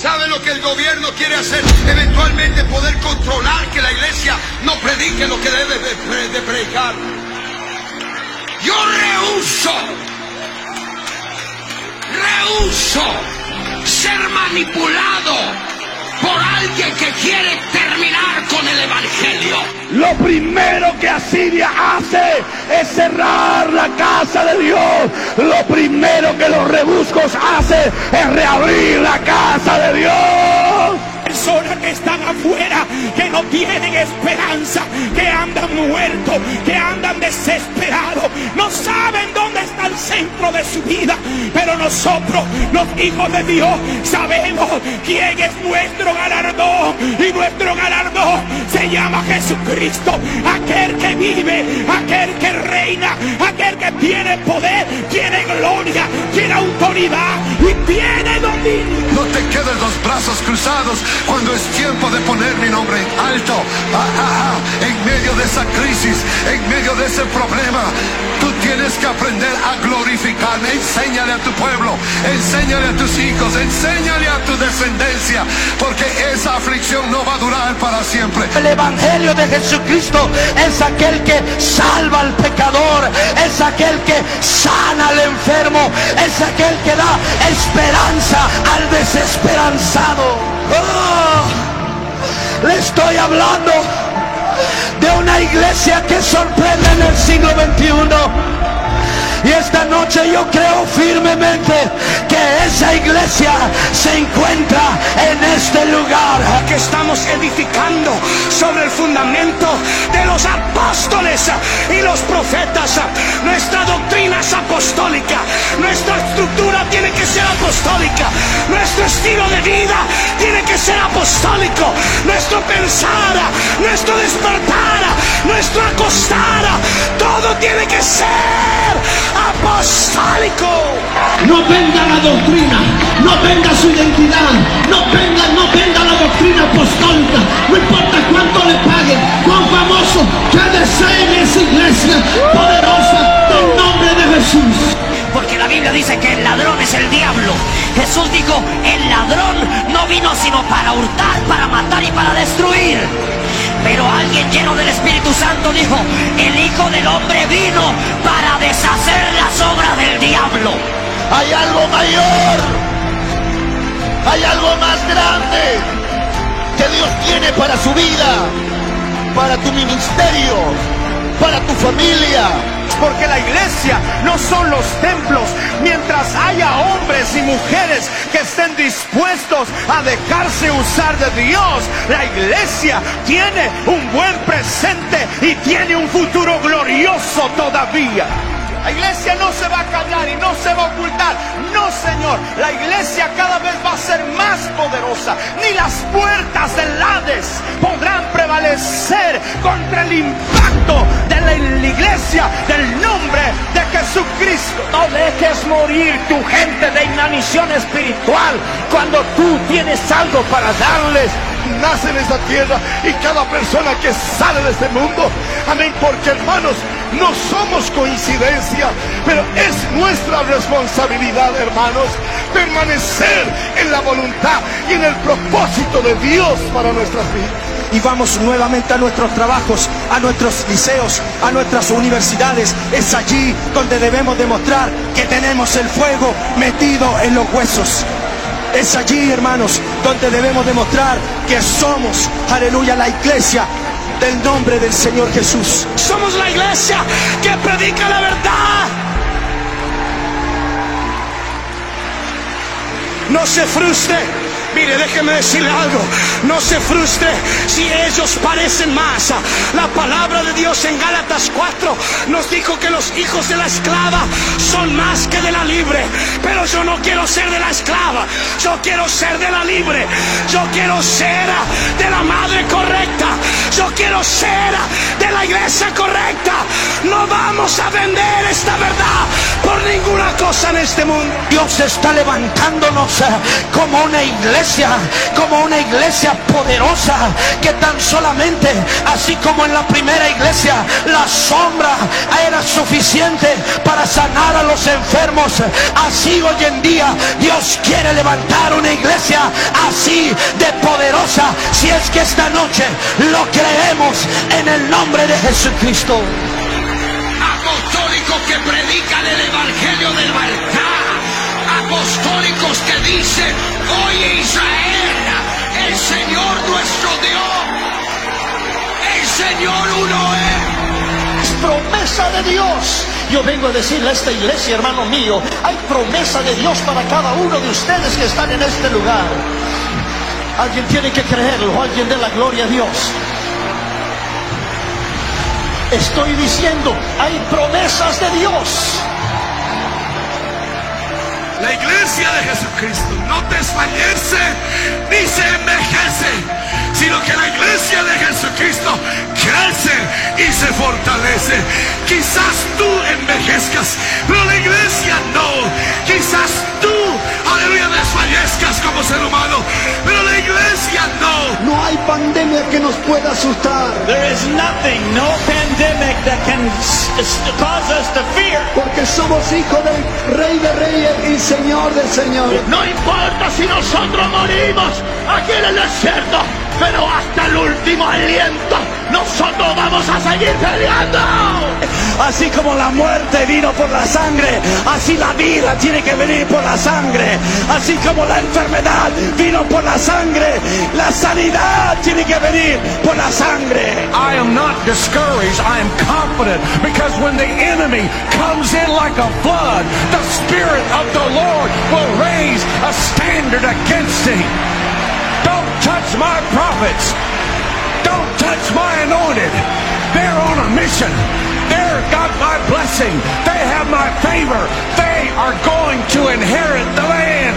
¿Sabe lo que el gobierno quiere hacer? Eventualmente poder controlar que la iglesia no predique lo que debe de, predicar. Yo rehuso, rehuso ser manipulado por alguien que quiere terminar con el Evangelio. Lo primero que Asiria hace es cerrar la casa de Dios. Lo primero que los rebuscos hacen es reabrir la casa de Dios personas que están afuera, que no tienen esperanza, que andan muertos, que andan desesperados, no saben dónde centro de su vida. Pero nosotros, los hijos de Dios, sabemos quién es nuestro galardón. Y nuestro galardón se llama Jesucristo, aquel que vive, aquel que reina, aquel que tiene poder, tiene gloria, tiene autoridad y tiene quedes los brazos cruzados cuando es tiempo de poner mi nombre en alto, ah, ah, ah, en medio de esa crisis, en medio de ese problema, tú tienes que aprender a glorificarme. Enséñale a tu pueblo, enséñale a tus hijos, enséñale a tu descendencia, porque esa aflicción no va a durar para siempre. El Evangelio de Jesucristo es aquel que salva al pecador, es aquel que sana al enfermo, es aquel que da esperanza al desesperanzado. Le estoy hablando de una iglesia que sorprende en el siglo XXI. Y esta noche yo creo firmemente que esa iglesia se encuentra en este lugar. Que estamos edificando sobre el fundamento de los apóstoles y los profetas. Nuestra doctrina es apostólica. Nuestra estructura Nuestro pensar, nuestro despertar, nuestro acostar, todo tiene que ser apostólico. No venda la doctrina, no venda su identidad, no venda, no venda la doctrina apostólica. No importa cuánto le paguen, cuán famoso que deseen esa iglesia poderosa del nombre de Jesús. Porque la Biblia dice que el ladrón es el diablo. Jesús dijo, el ladrón no vino sino para hurtar, para matar y para destruir. Pero alguien lleno del Espíritu Santo dijo, el Hijo del Hombre vino para deshacer las obras del diablo. Hay algo mayor, hay algo más grande que Dios tiene para su vida, para tu ministerio, para tu familia porque la iglesia no son los templos. Mientras haya hombres y mujeres que estén dispuestos a dejarse usar de Dios, la iglesia tiene un buen presente y tiene un futuro glorioso todavía. La iglesia no se va a callar y no se va a ocultar. No, Señor. La iglesia cada vez va a ser más poderosa. Ni las puertas del Hades podrán prevalecer contra el impacto de la, iglesia del nombre de Jesucristo. No dejes morir tu gente de inanición espiritual cuando tú tienes algo para darles nace en esta tierra y cada persona que sale de este mundo. Amén, porque hermanos, no somos coincidencia, pero es nuestra responsabilidad, hermanos, permanecer en la voluntad y en el propósito de Dios para nuestras vidas. Y vamos nuevamente a nuestros trabajos, a nuestros liceos, a nuestras universidades. Es allí donde debemos demostrar que tenemos el fuego metido en los huesos. Es allí, hermanos, donde debemos demostrar que somos, aleluya, la iglesia del nombre del Señor Jesús. Somos la iglesia que predica la verdad. No se frustre Mire, déjeme decirle algo. No se frustre si ellos parecen más. La palabra de Dios en Gálatas 4 nos dijo que los hijos de la esclava son más que de la libre. Pero yo no quiero ser de la esclava. Yo quiero ser de la libre. Yo quiero ser de la madre correcta. Yo quiero ser de la iglesia correcta. No vamos a vender en este mundo. Dios está levantándonos como una iglesia como una iglesia poderosa que tan solamente, así como en la primera iglesia, la sombra era suficiente para sanar a los enfermos. Así hoy en día Dios quiere levantar una iglesia así de poderosa si es que esta noche lo creemos en el nombre de Jesucristo. Dicen, oye Israel, el Señor nuestro Dios, el Señor uno es. Es promesa de Dios. Yo vengo a decirle a esta iglesia, hermano mío, hay promesa de Dios para cada uno de ustedes que están en este lugar. Alguien tiene que creerlo, alguien de la gloria a Dios. Estoy diciendo, hay promesas de Dios. La iglesia de Jesucristo no desfallece ni se envejece, sino que la iglesia de Jesucristo crece y se fortalece. Quizás tú envejezcas, pero la iglesia no. Quizás tú, aleluya, desfallezcas como ser humano, pero la iglesia no. No hay pandemia que nos pueda asustar. There is nothing, no pandemic can cause us to fear. Porque somos hijos del Rey de Reyes y Señor de Señores. No importa si nosotros morimos aquí en el desierto, pero hasta el último aliento nosotros vamos a seguir peleando. Así como la muerte vino por la sangre, así la vida tiene que venir por la sangre. Así como la enfermedad vino por la sangre, la sanidad tiene que venir por la sangre. I am not discouraged. I am confident because when the enemy comes in like a flood, the Spirit of the Lord will raise a standard against him. Touch my prophets. Don't touch my anointed. They're on a mission. They're got my blessing. They have my favor. They are going to inherit the land.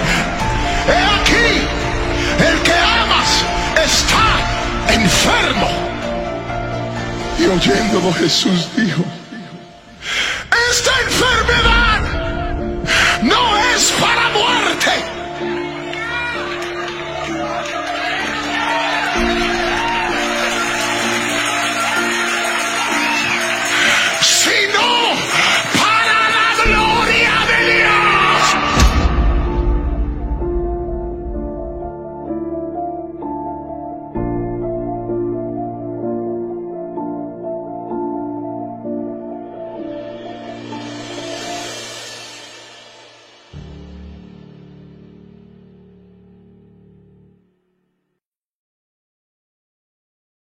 He aquí, el que amas está enfermo. Y oyéndolo Jesús dijo,